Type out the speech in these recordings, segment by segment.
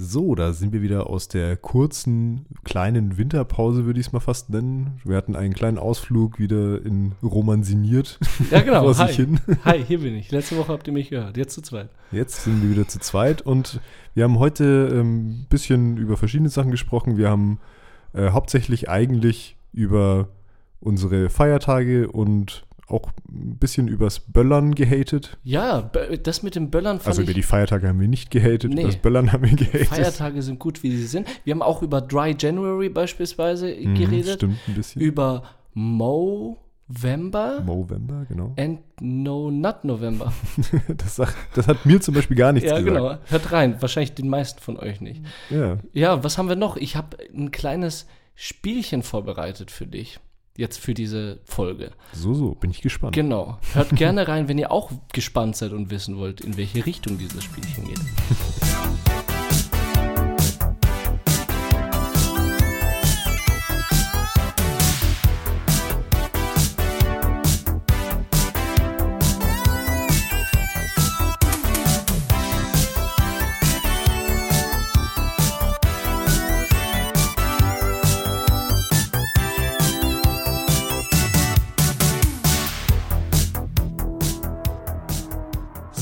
So, da sind wir wieder aus der kurzen, kleinen Winterpause, würde ich es mal fast nennen. Wir hatten einen kleinen Ausflug wieder in Romansiniert. Ja, genau. Hi. hin. Hi, hier bin ich. Letzte Woche habt ihr mich gehört. Jetzt zu zweit. Jetzt sind wir wieder zu zweit und wir haben heute ein ähm, bisschen über verschiedene Sachen gesprochen. Wir haben äh, hauptsächlich eigentlich über unsere Feiertage und auch ein bisschen übers Böllern gehatet. Ja, das mit dem Böllern fand Also über die Feiertage haben wir nicht gehatet, Nee. über das Böllern haben wir gehatet. Feiertage sind gut, wie sie sind. Wir haben auch über Dry January beispielsweise Mhm, geredet. Stimmt, ein bisschen. Über Movember Movember, genau. and No Not November. Das, sagt- das hat mir zum Beispiel gar nichts ja, gesagt. genau. Hört rein. Wahrscheinlich den meisten von euch nicht. Ja, Ja, was haben wir noch? Ich habe ein kleines Spielchen vorbereitet für dich. Jetzt für diese Folge. so, so, bin ich gespannt. Genau. Hört gerne rein, wenn ihr auch gespannt seid und wissen wollt, in welche Richtung dieses Spielchen geht.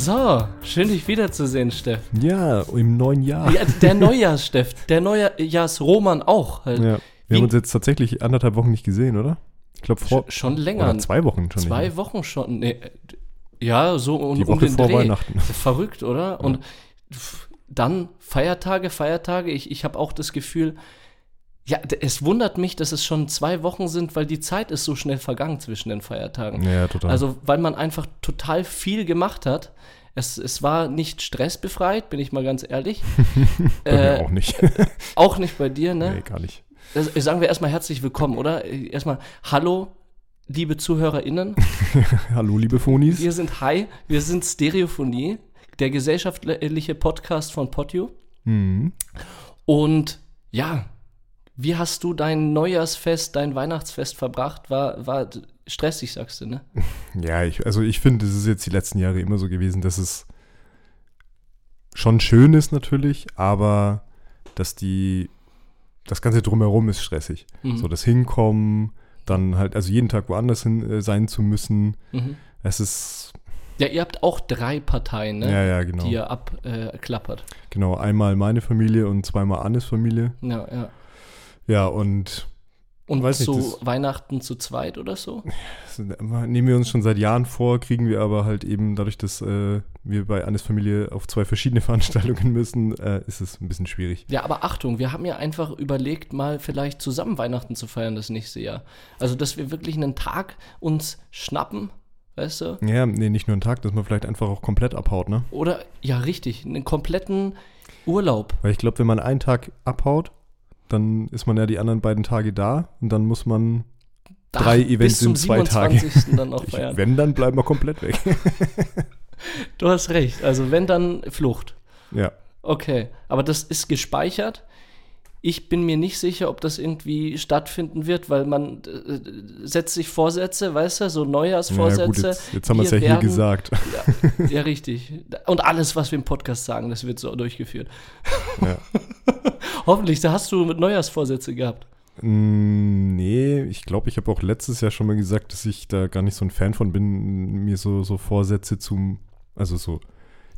So, schön dich wiederzusehen, Steff. Ja, im neuen Jahr. Ja, der Neujahrs-Steff, der Neujahrs-Roman auch. Halt. Ja. Wir Wie- haben uns jetzt tatsächlich anderthalb Wochen nicht gesehen, oder? Ich glaube vor Sch- schon länger. oder zwei Wochen schon. Zwei nicht Wochen schon. Nee, ja, so um, Die um den vor Dreh. Weihnachten. Verrückt, oder? Und f- dann Feiertage, Feiertage. Ich, ich habe auch das Gefühl, ja, es wundert mich, dass es schon zwei Wochen sind, weil die Zeit ist so schnell vergangen zwischen den Feiertagen. Ja, total. Also, weil man einfach total viel gemacht hat. Es, es war nicht stressbefreit, bin ich mal ganz ehrlich. Bei mir äh, auch nicht. auch nicht bei dir, ne? nee, gar nicht. Das, sagen wir erstmal herzlich willkommen, oder? Erstmal Hallo, liebe ZuhörerInnen. Hallo, liebe Phonis. Wir sind Hi, wir sind Stereophonie, der gesellschaftliche Podcast von Potio. Mhm. Und ja, wie hast du dein Neujahrsfest, dein Weihnachtsfest verbracht? War, war stressig, sagst du, ne? Ja, ich, also ich finde, es ist jetzt die letzten Jahre immer so gewesen, dass es schon schön ist natürlich, aber dass die, das Ganze drumherum ist stressig. Mhm. So das Hinkommen, dann halt, also jeden Tag woanders hin äh, sein zu müssen. Mhm. Es ist, Ja, ihr habt auch drei Parteien, ne? ja, ja, genau. Die ihr abklappert. Genau, einmal meine Familie und zweimal Annes Familie. ja, ja. Ja, und Und Weiß nicht, so das- Weihnachten zu zweit oder so? nehmen wir uns schon seit Jahren vor, kriegen wir aber halt eben dadurch, dass äh, wir bei Annes Familie auf zwei verschiedene Veranstaltungen müssen, äh, ist es ein bisschen schwierig. Ja, aber Achtung, wir haben ja einfach überlegt, mal vielleicht zusammen Weihnachten zu feiern das nächste Jahr. Also, dass wir wirklich einen Tag uns schnappen, weißt du? Ja, nee, nicht nur einen Tag, dass man vielleicht einfach auch komplett abhaut, ne? Oder, ja, richtig, einen kompletten Urlaub. Weil ich glaube, wenn man einen Tag abhaut, dann ist man ja die anderen beiden Tage da und dann muss man, Drei Ach, Events in zwei Tagen. 27. dann wenn, dann bleiben wir komplett weg. Du hast recht. Also, wenn, dann Flucht. ja. Okay, aber das ist gespeichert. Ich bin mir nicht sicher, ob das irgendwie stattfinden wird, weil man äh, setzt sich Vorsätze, weißt du, so Ja, Neujahrsvorsätze. gut, jetzt, jetzt haben wir es ja Wir hier werden- gesagt. Ja, ja, richtig. Und alles, was wir im Podcast sagen, das wird so durchgeführt. Ja. Hoffentlich, da hast du mit Neujahrsvorsätze gehabt. Mm, Nee, ich glaube, ich habe auch letztes Jahr schon mal gesagt, dass ich da gar nicht so ein Fan von bin, mir so, so Vorsätze zum, also so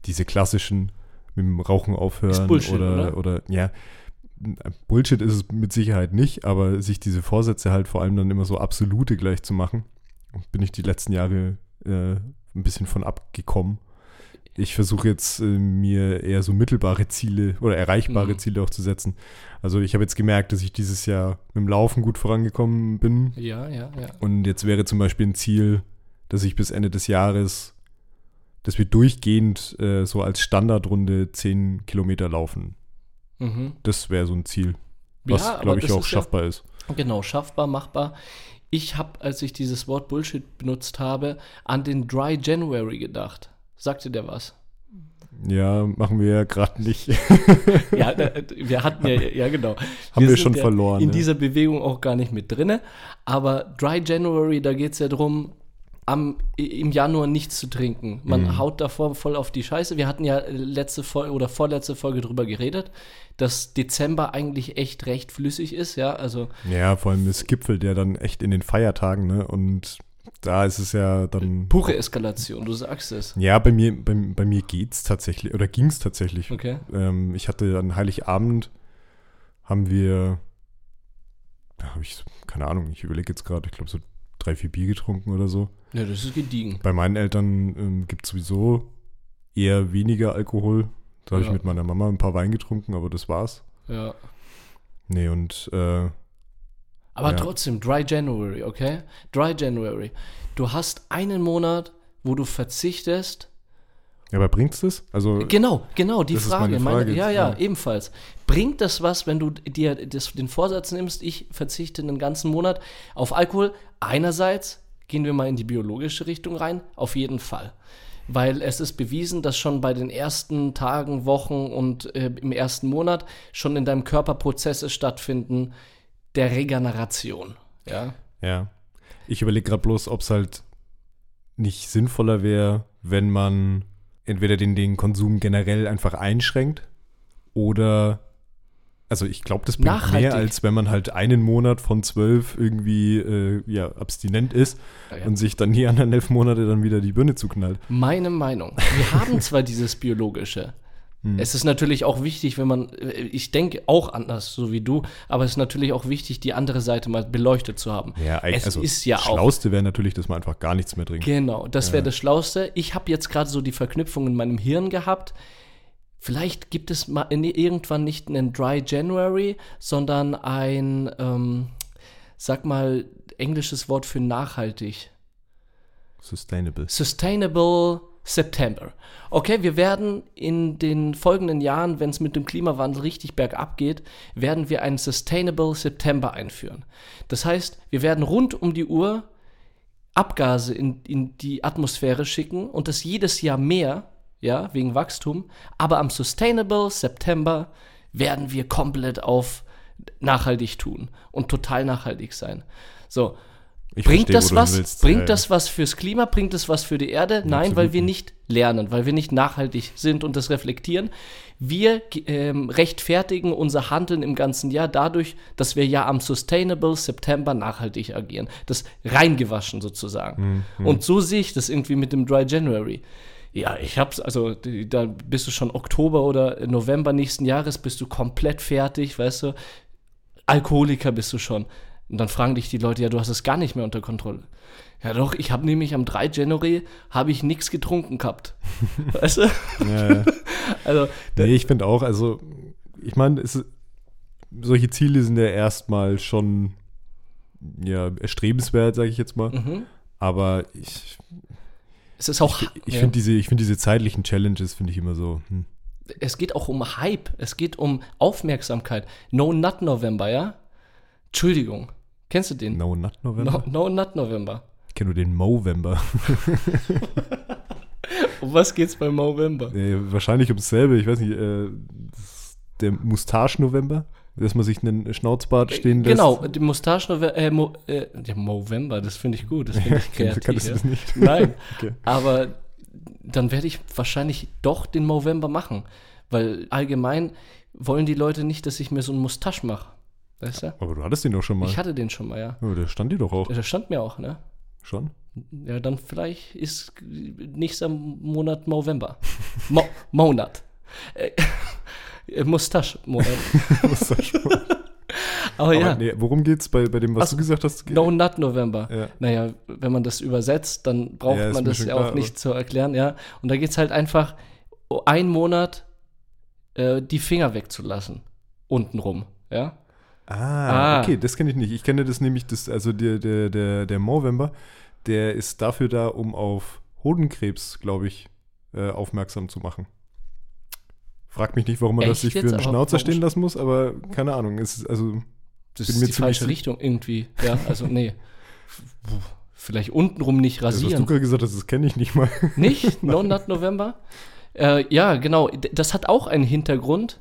diese klassischen mit dem Rauchen aufhören Ist Bullshit, oder, oder ja, Bullshit ist es mit Sicherheit nicht, aber sich diese Vorsätze halt vor allem dann immer so absolute gleich zu machen, bin ich die letzten Jahre äh, ein bisschen von abgekommen. Ich versuche jetzt äh, mir eher so mittelbare Ziele oder erreichbare Mhm. Ziele auch zu setzen. Also ich habe jetzt gemerkt, dass ich dieses Jahr mit dem Laufen gut vorangekommen bin. Ja, ja, ja. Und jetzt wäre zum Beispiel ein Ziel, dass ich bis Ende des Jahres, dass wir durchgehend äh, so als Standardrunde 10 Kilometer laufen. Mhm. Das wäre so ein Ziel, was, Ja, glaube ich, auch ist ja- schaffbar ist. Genau, schaffbar, machbar. Ich habe, als ich dieses Wort Bullshit benutzt habe, an den Dry January gedacht. Sagte der was? Ja, machen wir ja gerade nicht. Ja, wir hatten ja, ja genau. Haben wir sind schon ja verloren, In ja. dieser Bewegung auch gar nicht mit drinne. Aber Dry January, da geht es ja darum, am, im Januar nichts zu trinken. Man Mhm. haut davor voll auf die Scheiße. Wir hatten ja letzte Folge oder vorletzte Folge drüber geredet, dass Dezember eigentlich echt recht flüssig ist, ja. Also Ja, vor allem es gipfelt ja dann echt in den Feiertagen, ne? Und da ist es ja dann. pure Eskalation, du sagst es. Ja, bei mir, bei, bei mir geht's tatsächlich, oder ging's tatsächlich. Okay. Ähm, ich hatte an Heiligabend, haben wir, da habe ich, keine Ahnung, ich überlege jetzt gerade, ich glaube so drei, vier Bier getrunken oder so. Ja, das ist gediegen. Bei meinen Eltern ähm, gibt es sowieso eher weniger Alkohol. Da habe ich Ja. mit meiner Mama ein paar Wein getrunken, aber das war's. Ja. Nee, und äh, Aber Ja. trotzdem, Dry January, okay? Dry January. Du hast einen Monat, wo du verzichtest. ja, aber bringt's das? Also, Genau, genau, die ist Frage. meine Frage ja, ja, ja. ebenfalls. Bringt das was, wenn du dir das, den Vorsatz nimmst, ich verzichte einen ganzen Monat auf Alkohol? Einerseits gehen wir mal in die biologische Richtung rein, auf jeden Fall. Weil es ist bewiesen, dass schon bei den ersten Tagen, Wochen und äh, im ersten Monat schon in deinem Körper Prozesse stattfinden der Regeneration. Ja. ja. Ich überlege gerade bloß, ob es halt nicht sinnvoller wäre, wenn man entweder den, den Konsum generell einfach einschränkt oder also ich glaube, das bringt Nachhaltig. mehr, als wenn man halt einen Monat von zwölf irgendwie äh, ja, abstinent ist Ja, ja. und sich dann die anderen elf Monate dann wieder die Birne zuknallt. Meine Meinung. Wir haben zwar dieses biologische. Hm. Es ist natürlich auch wichtig, wenn man, äh, ich denke auch anders, so wie du, aber es ist natürlich auch wichtig, die andere Seite mal beleuchtet zu haben. Ja, eigentlich, Es also ist ja das Schlauste wäre natürlich, dass man einfach gar nichts mehr trinkt. Genau, das wäre das Schlauste. Ich habe jetzt gerade so die Verknüpfung in meinem Hirn gehabt. Vielleicht gibt es mal irgendwann nicht einen Dry January, sondern ein, ähm, sag mal, englisches Wort für nachhaltig. Sustainable. Sustainable September. Okay, wir werden in den folgenden Jahren, wenn es mit dem Klimawandel richtig bergab geht, werden wir einen Sustainable September einführen. Das heißt, wir werden rund um die Uhr Abgase in, in die Atmosphäre schicken und das jedes Jahr mehr, ja, wegen Wachstum. Aber am Sustainable September werden wir komplett auf nachhaltig tun und total nachhaltig sein. So, Ich Bringt verstehe, das was? willst. Bringt Ja, das was fürs Klima? Bringt das was für die Erde? Nein, weil wir nicht. nicht lernen, weil wir nicht nachhaltig sind und das reflektieren. Wir ähm, rechtfertigen unser Handeln im ganzen Jahr dadurch, dass wir ja am Sustainable September nachhaltig agieren. Das reingewaschen sozusagen. Mhm, Und so sehe ich das irgendwie mit dem Dry January. Ja, ich hab's, also da bist du schon Oktober oder November nächsten Jahres, bist du komplett fertig, weißt du. Alkoholiker bist du schon. Und dann fragen dich die Leute, ja, du hast es gar nicht mehr unter Kontrolle. Ja doch, ich habe nämlich am 3 January habe ich nichts getrunken gehabt. weißt du? Ja, ja. Also, Nee, ich finde auch, also, ich meine, solche Ziele sind ja erstmal schon ja, erstrebenswert, sage ich jetzt mal. mhm. Aber ich, es ist auch, ich ja. finde diese, ich find diese zeitlichen Challenges, finde ich immer so. Hm. es geht auch um Hype, es geht um Aufmerksamkeit. No Nut November, ja? Entschuldigung, kennst du den? No Nut November? No, no Nut November. Ich kenne nur den Movember. Um was geht's bei November? Nee, wahrscheinlich ums selbe, ich weiß nicht, äh, der Mustache-November, dass man sich einen Schnauzbart stehen lässt. Genau, die Mustache November, äh, Mo, äh, ja, Movember, das finde ich gut, das finde ich kreativ. Du ja. das nicht? Nein, Okay. aber dann werde ich wahrscheinlich doch den Movember machen, weil allgemein wollen die Leute nicht, dass ich mir so einen Mustache mache. Weißt du? Aber du hattest den doch schon mal. Ich hatte den schon mal, ja. oh, der stand dir doch auch Der stand mir auch, ne? schon. Ja, dann vielleicht ist nächster Monat November. Mo Monat. Äh, äh, Mustache-Monat. Mustache. Aber, Aber ja, nee, worum geht's bei, bei dem, was Also, du gesagt hast? No Nut November. Ja. Naja, wenn man das übersetzt, dann braucht Ja, man das ja klar, auch nicht zu erklären, ja. Und da geht es halt einfach, oh, einen Monat äh, die Finger wegzulassen. Untenrum, ja. Ah, Ah. okay, das kenne ich nicht. Ich kenne das nämlich, das, also der, der, der, der Movember, der ist dafür da, um auf Hodenkrebs, glaube ich, äh, aufmerksam zu machen. Frag mich nicht, warum man das Echt sich für einen Schnauzer stehen lassen muss, aber keine Ahnung. Es ist, also, Das ist mir die falsche Richtung irgendwie, ja. Also, nee. Vielleicht untenrum nicht also was du rasieren. gerade gesagt hast, das kenne ich nicht mal. Nicht? No Nut November? Äh, ja, genau. Das hat auch einen Hintergrund,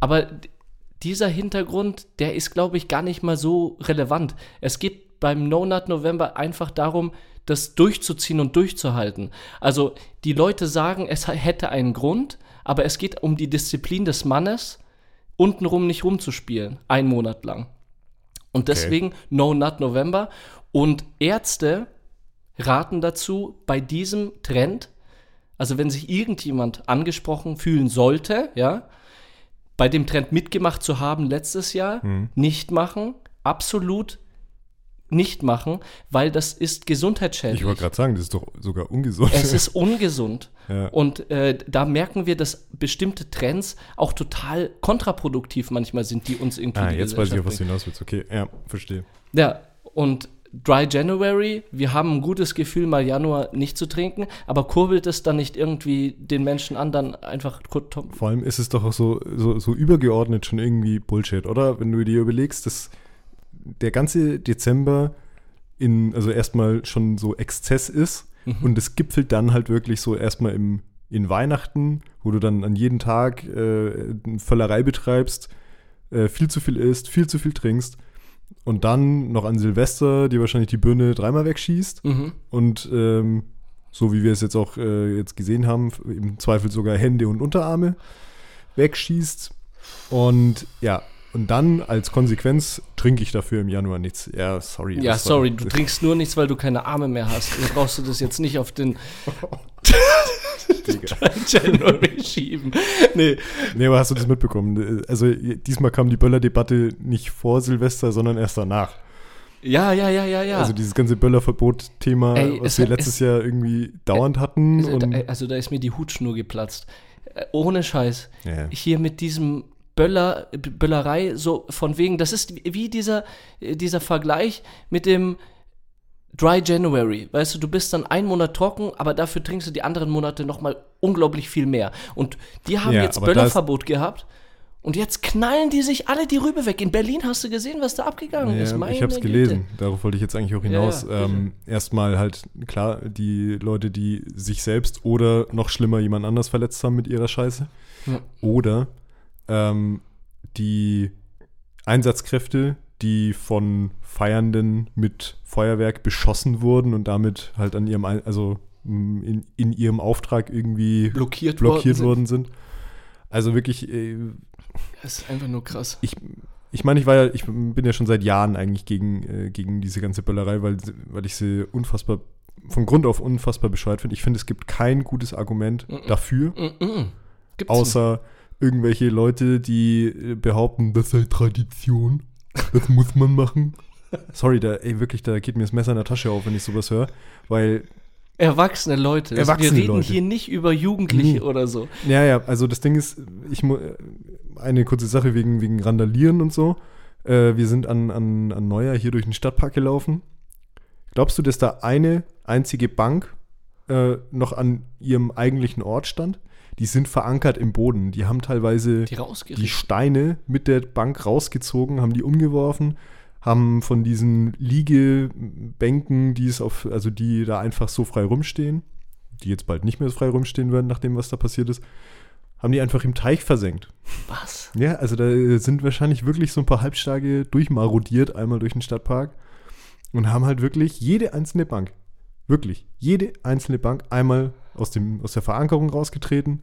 aber dieser Hintergrund, der ist, glaube ich, gar nicht mal so relevant. Es geht geht beim No Nut November einfach darum, das durchzuziehen und durchzuhalten. Also die Leute sagen, es hätte einen Grund, aber es geht um die Disziplin des Mannes, untenrum nicht rumzuspielen, ein Monat lang. Und deswegen okay. No Nut November. Und Ärzte raten dazu, bei diesem Trend, also wenn sich irgendjemand angesprochen fühlen sollte, ja, bei dem Trend mitgemacht zu haben letztes Jahr, mhm. nicht machen, absolut nicht machen, weil das ist gesundheitsschädlich. Ich wollte gerade sagen, das ist doch sogar ungesund. Es ist ungesund. ja. Und äh, da merken wir, dass bestimmte Trends auch total kontraproduktiv manchmal sind, die uns irgendwie. Ah, jetzt weiß ich, auf was du hinaus willst. Okay, ja, verstehe. Ja, und Dry January, wir haben ein gutes Gefühl, mal Januar nicht zu trinken, aber kurbelt es dann nicht irgendwie den Menschen an, dann einfach. Vor allem ist es doch auch so, so, so übergeordnet schon irgendwie Bullshit, oder? Wenn du dir überlegst, dass der ganze Dezember in, also erstmal schon so Exzess ist mhm. und es gipfelt dann halt wirklich so erstmal im, in Weihnachten, wo du dann an jedem Tag äh, Völlerei betreibst, äh, viel zu viel isst, viel zu viel trinkst und dann noch an Silvester dir wahrscheinlich die Birne dreimal wegschießt mhm. und ähm, so wie wir es jetzt auch äh, jetzt gesehen haben, im Zweifel sogar Hände und Unterarme wegschießt und ja, und dann als Konsequenz trinke ich dafür im Januar nichts. Ja, sorry. Ja, sorry, du trinkst nur nichts, weil du keine Arme mehr hast. Du brauchst du das jetzt nicht auf den January schieben. Nee. Nee, aber hast du das mitbekommen? Also diesmal kam die Böller-Debatte nicht vor Silvester, sondern erst danach. Ja, ja, ja, ja, ja. Also dieses ganze Böllerverbot-Thema, was wir letztes es, Jahr irgendwie dauernd hatten. Also, also da ist mir die Hutschnur geplatzt. Äh, ohne Scheiß. Ja. Hier mit diesem Böller, Böllerei, so von wegen, das ist wie dieser, dieser Vergleich mit dem Dry January. Weißt du, du bist dann einen Monat trocken, aber dafür trinkst du die anderen Monate nochmal unglaublich viel mehr. Und die haben ja, jetzt Böllerverbot gehabt. Und jetzt knallen die sich alle die Rübe weg. In Berlin hast du gesehen, was da abgegangen ja, ist. Meine ich habe es gelesen. Darauf wollte ich jetzt eigentlich auch hinaus. Ja, ähm, erstmal halt, klar, die Leute, die sich selbst oder noch schlimmer jemand anders verletzt haben mit ihrer Scheiße. Ja. Oder ähm, die Einsatzkräfte, die von Feiernden mit Feuerwerk beschossen wurden und damit halt an ihrem, also in, in ihrem Auftrag irgendwie blockiert, blockiert worden, sind. Also wirklich. Äh, das ist einfach nur krass. Ich, ich meine, ich war ja, ich bin ja schon seit Jahren eigentlich gegen, äh, gegen diese ganze Böllerei, weil, weil ich sie unfassbar, von Grund auf unfassbar bescheuert finde. Ich finde, es gibt kein gutes Argument mm -mm. dafür, mm außer nicht irgendwelche Leute, die äh, behaupten, das sei Tradition. Das muss man machen. Sorry, da, ey, wirklich, da geht mir das Messer in der Tasche auf, wenn ich sowas höre, weil. Erwachsene Leute. Also Erwachsene wir reden Leute. hier nicht über Jugendliche nee. oder so. Ja, ja, also das Ding ist, ich eine kurze Sache wegen, wegen Randalieren und so. Äh, wir sind an, an, an Neujahr hier durch den Stadtpark gelaufen. Glaubst du, dass da eine einzige Bank äh, noch an ihrem eigentlichen Ort stand? Die sind verankert im Boden. Die haben teilweise die, die Steine mit der Bank rausgezogen, haben die umgeworfen, haben von diesen Liegebänken, die es auf, also die da einfach so frei rumstehen, die jetzt bald nicht mehr so frei rumstehen werden, nachdem was da passiert ist, haben die einfach im Teich versenkt. Was? Ja, also da sind wahrscheinlich wirklich so ein paar Halbstage durchmarodiert, einmal durch den Stadtpark und haben halt wirklich jede einzelne Bank, wirklich jede einzelne Bank einmal aus, dem, aus der Verankerung rausgetreten.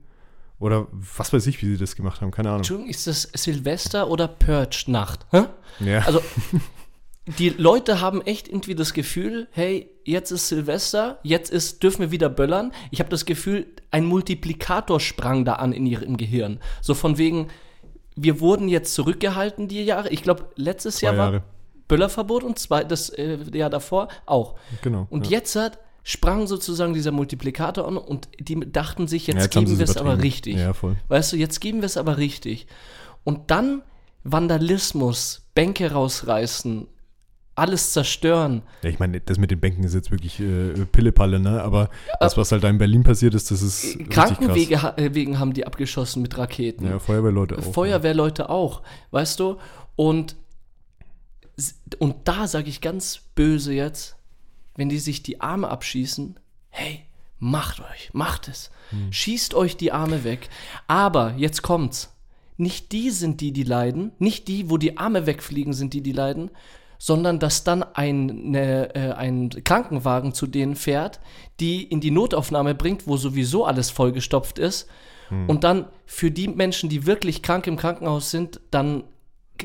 Oder was weiß ich, wie sie das gemacht haben, keine Ahnung. Entschuldigung, ist das Silvester oder Purge-Nacht? Ja. Also, die Leute haben echt irgendwie das Gefühl, hey, jetzt ist Silvester, jetzt ist, dürfen wir wieder böllern. Ich habe das Gefühl, ein Multiplikator sprang da an in ihrem Gehirn. So von wegen, wir wurden jetzt zurückgehalten die Jahre. Ich glaube, letztes Zwei Jahr war Böllerverbot und zwei, das äh, Jahr davor auch. Genau. Und ja. jetzt hat sprang sozusagen dieser Multiplikator an und die dachten sich, jetzt, ja, jetzt geben wir es aber richtig. Ja. Weißt du, jetzt geben wir es aber richtig. Und dann Vandalismus, Bänke rausreißen, alles zerstören. Ja, ich meine, das mit den Bänken ist jetzt wirklich äh, Pillepalle, ne? Aber das, was halt da in Berlin passiert ist, das ist. Krankenwegen ha äh, haben die abgeschossen mit Raketen. Ja, Feuerwehrleute auch. Feuerwehrleute ja. auch, weißt du? Und, und da sage ich ganz böse jetzt, wenn die sich die Arme abschießen, hey, macht euch, macht es. Hm. Schießt euch die Arme weg. Aber jetzt kommt's. Nicht die sind die, die leiden, nicht die, wo die Arme wegfliegen, sind die, die leiden, sondern dass dann ein, eine, äh, ein Krankenwagen zu denen fährt, die in die Notaufnahme bringt, wo sowieso alles vollgestopft ist. Und dann für die Menschen, die wirklich krank im Krankenhaus sind, dann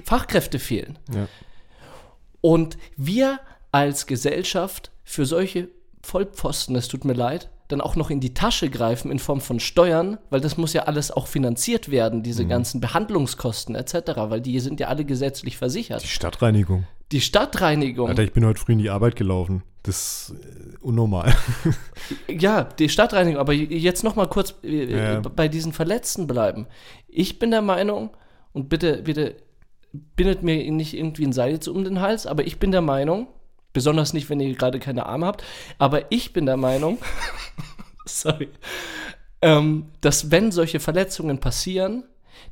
Fachkräfte fehlen. Ja. Und wir als Gesellschaft für solche Vollpfosten, es tut mir leid, dann auch noch in die Tasche greifen in Form von Steuern, weil das muss ja alles auch finanziert werden, diese ganzen Behandlungskosten etc., weil die sind ja alle gesetzlich versichert. Die Stadtreinigung. Die Stadtreinigung, Alter, ich bin heute früh in die Arbeit gelaufen. Das ist äh, unnormal. ja, die Stadtreinigung, aber jetzt noch mal kurz äh, Ja, ja. bei diesen Verletzten bleiben. Ich bin der Meinung, und bitte, bitte bindet mir nicht irgendwie ein Seil jetzt um den Hals, aber ich bin der Meinung, besonders nicht, wenn ihr gerade keine Arme habt, aber ich bin der Meinung, sorry, ähm, dass wenn solche Verletzungen passieren,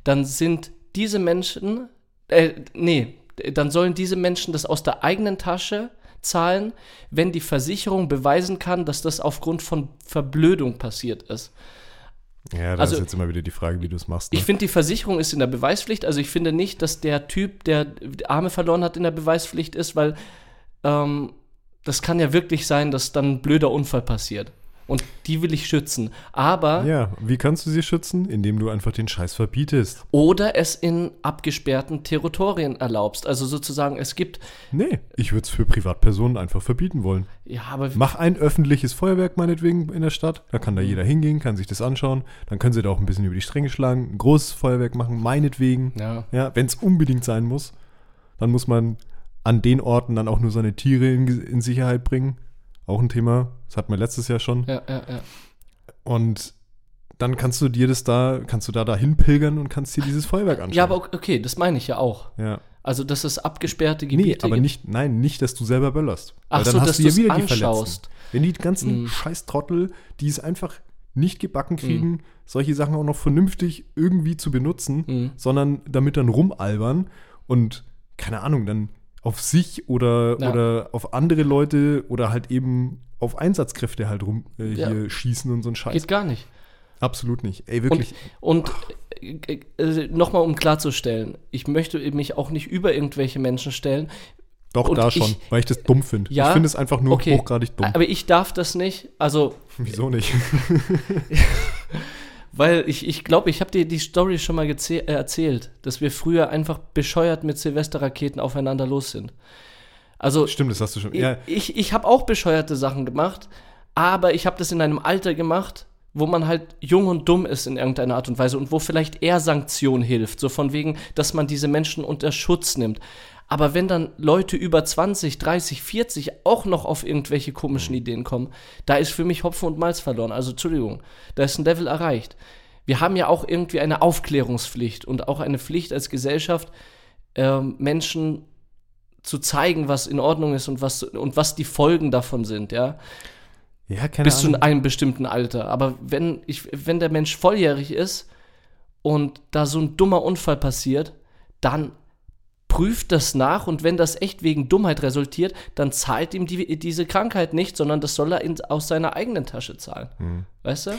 dann sind diese Menschen, äh, nee, dann sollen diese Menschen das aus der eigenen Tasche zahlen, wenn die Versicherung beweisen kann, dass das aufgrund von Verblödung passiert ist. Ja, das Also- ist jetzt immer wieder die Frage, wie du es machst. Ne? Ich finde, die Versicherung ist in der Beweispflicht. Also ich finde nicht, dass der Typ, der Arme verloren hat, in der Beweispflicht ist, weil ähm, das kann ja wirklich sein, dass dann ein blöder Unfall passiert. Und die will ich schützen. Aber ja, wie kannst du sie schützen? Indem du einfach den Scheiß verbietest. oder es in abgesperrten Territorien erlaubst. Also sozusagen, es gibt, Nee, ich würde es für Privatpersonen einfach verbieten wollen. ja, aber Mach ein öffentliches Feuerwerk meinetwegen in der Stadt. Da kann da Mhm. jeder hingehen, kann sich das anschauen. Dann können sie da auch ein bisschen über die Stränge schlagen. Ein großes Feuerwerk machen, meinetwegen. ja. Ja, wenn es unbedingt sein muss, dann muss man an den Orten dann auch nur seine Tiere in, in Sicherheit bringen. Auch ein Thema, das hatten wir letztes Jahr schon. Ja, ja, ja. Und dann kannst du dir das da, kannst du da dahin pilgern und kannst dir dieses Feuerwerk anschauen. Ja, aber okay, das meine ich ja auch. ja. Also, dass es abgesperrte Nee, Gebiete aber gibt. nicht, nein, nicht, dass du selber böllerst. Ach Weil dann so, hast dass du ja wieder die anschaust. Verletzten. Wenn die ganzen Mm. scheiß Trottel, die es einfach nicht gebacken kriegen, Mm. solche Sachen auch noch vernünftig irgendwie zu benutzen, Mhm. sondern damit dann rumalbern und, keine Ahnung, dann auf sich oder, Ja. oder auf andere Leute oder halt eben auf Einsatzkräfte halt rum äh, Ja. hier schießen und so ein Scheiß. Geht gar nicht. Absolut nicht. Ey, wirklich. Und äh, äh, nochmal, um klarzustellen, ich möchte mich auch nicht über irgendwelche Menschen stellen. Doch, und da schon, ich- weil ich das dumm finde. Ja, ich finde es einfach nur okay. hochgradig dumm. Aber ich darf das nicht. Also, Wieso nicht? weil ich ich, glaube, ich habe dir die Story schon mal äh, erzählt, dass wir früher einfach bescheuert mit Silvesterraketen aufeinander los sind. Also, Stimmt, das hast du schon. Ja, ich, ich habe auch bescheuerte Sachen gemacht, aber ich habe das in einem Alter gemacht, wo man halt jung und dumm ist in irgendeiner Art und Weise und wo vielleicht eher Sanktion hilft, so von wegen, dass man diese Menschen unter Schutz nimmt. Aber wenn dann Leute über 20, 30, 40 auch noch auf irgendwelche komischen Ideen kommen, da ist für mich Hopfen und Malz verloren. Also Entschuldigung, da ist ein Level erreicht. Wir haben ja auch irgendwie eine Aufklärungspflicht und auch eine Pflicht als Gesellschaft, ähm, Menschen zu zeigen, was in Ordnung ist und was, und was die Folgen davon sind, ja. Ja keine Bis zu Ahnung. einem bestimmten Alter. Aber wenn, ich, wenn der Mensch volljährig ist und da so ein dummer Unfall passiert, dann prüft das nach und wenn das echt wegen Dummheit resultiert, dann zahlt ihm die, diese Krankheit nicht, sondern das soll er in, aus seiner eigenen Tasche zahlen. Hm. Weißt du?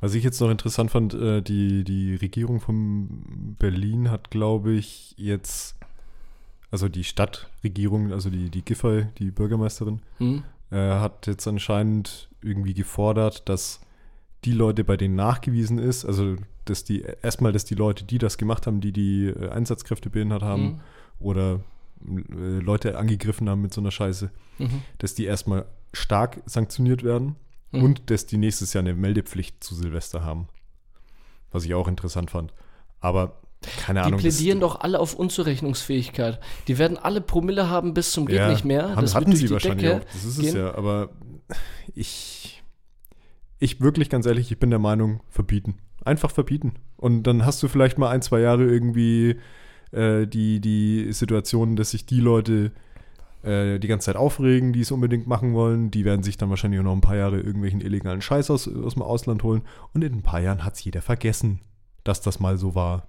Was ich jetzt noch interessant fand, äh, die, die Regierung von Berlin hat, glaube ich, jetzt, also die Stadtregierung, also die, die Giffey, die Bürgermeisterin, Hm? äh, hat jetzt anscheinend irgendwie gefordert, dass die Leute, bei denen nachgewiesen ist, also dass die erstmal, dass die Leute, die das gemacht haben, die die äh, Einsatzkräfte behindert haben Mhm. oder äh, Leute angegriffen haben mit so einer Scheiße, Mhm. dass die erstmal stark sanktioniert werden Mhm. und dass die nächstes Jahr eine Meldepflicht zu Silvester haben. Was ich auch interessant fand. Aber keine Die Ahnung. das- plädieren doch alle auf Unzurechnungsfähigkeit. Die werden alle Promille haben bis zum geht ja, nicht mehr. Haben, Das hatten sie die wahrscheinlich Decke auch. Das ist es gehen. ja. Aber ich, ich wirklich ganz ehrlich, ich bin der Meinung, verbieten. Einfach verbieten. Und dann hast du vielleicht mal ein, zwei Jahre irgendwie äh, die, die Situation, dass sich die Leute äh, die ganze Zeit aufregen, die es unbedingt machen wollen. Die werden sich dann wahrscheinlich auch noch ein paar Jahre irgendwelchen illegalen Scheiß aus, aus dem Ausland holen. Und in ein paar Jahren hat es jeder vergessen, dass das mal so war.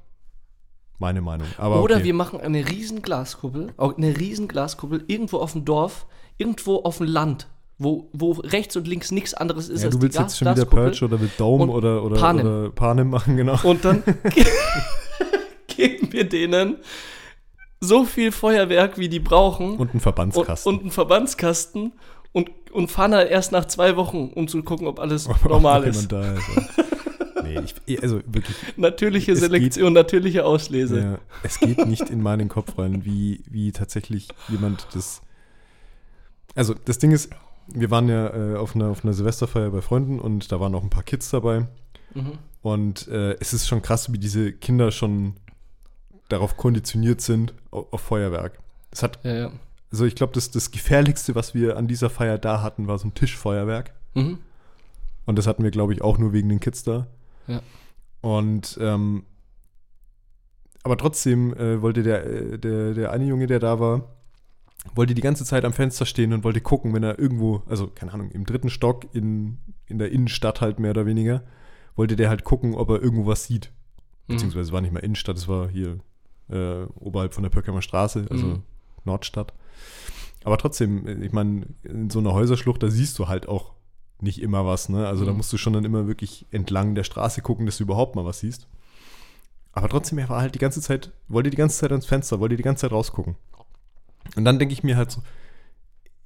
Meine Meinung. Aber Oder okay. wir machen eine riesen Glaskuppel, eine riesen Glaskuppel irgendwo auf dem Dorf, irgendwo auf dem Land, wo, wo rechts und links nichts anderes ist ja, als du willst die jetzt schon wieder. Purge oder mit Dome oder, oder, Panem. oder Panem machen, genau. Und dann geben wir denen so viel Feuerwerk, wie die brauchen. Und ein Verbandskasten. Und, und ein Verbandskasten. Und, und fahren halt erst nach zwei Wochen, um zu gucken, ob alles normal Ob ist. jemand Da ist ja. nee, ich, also wirklich. Natürliche Es geht- Selektion, natürliche Auslese. Ja, es geht nicht in meinen Kopf rein, wie, wie tatsächlich jemand das. Also, das Ding ist, wir waren ja äh, auf, einer, auf einer Silvesterfeier bei Freunden und da waren auch ein paar Kids dabei. Mhm. Und äh, es ist schon krass, wie diese Kinder schon darauf konditioniert sind, auf, auf Feuerwerk. Es hat, Ja, ja. also ich glaube, das, das Gefährlichste, was wir an dieser Feier da hatten, war so ein Tischfeuerwerk. Mhm. Und das hatten wir, glaube ich, auch nur wegen den Kids da. Ja. Und ähm, aber trotzdem äh, wollte der, äh, der, der eine Junge, der da war, wollte die ganze Zeit am Fenster stehen und wollte gucken, wenn er irgendwo, also keine Ahnung, im dritten Stock in, in der Innenstadt halt mehr oder weniger, wollte der halt gucken, ob er irgendwo was sieht. Mhm. Beziehungsweise war nicht mal Innenstadt, es war hier äh, oberhalb von der Pöckheimer Straße, also Mhm. Nordstadt. Aber trotzdem, äh, ich meine, in so einer Häuserschlucht, da siehst du halt auch nicht immer was, ne? Also da Mhm. musst du schon dann immer wirklich entlang der Straße gucken, dass du überhaupt mal was siehst. Aber trotzdem, er war halt die ganze Zeit, wollte die ganze Zeit ans Fenster, wollte die ganze Zeit rausgucken. Und dann denke ich mir halt so,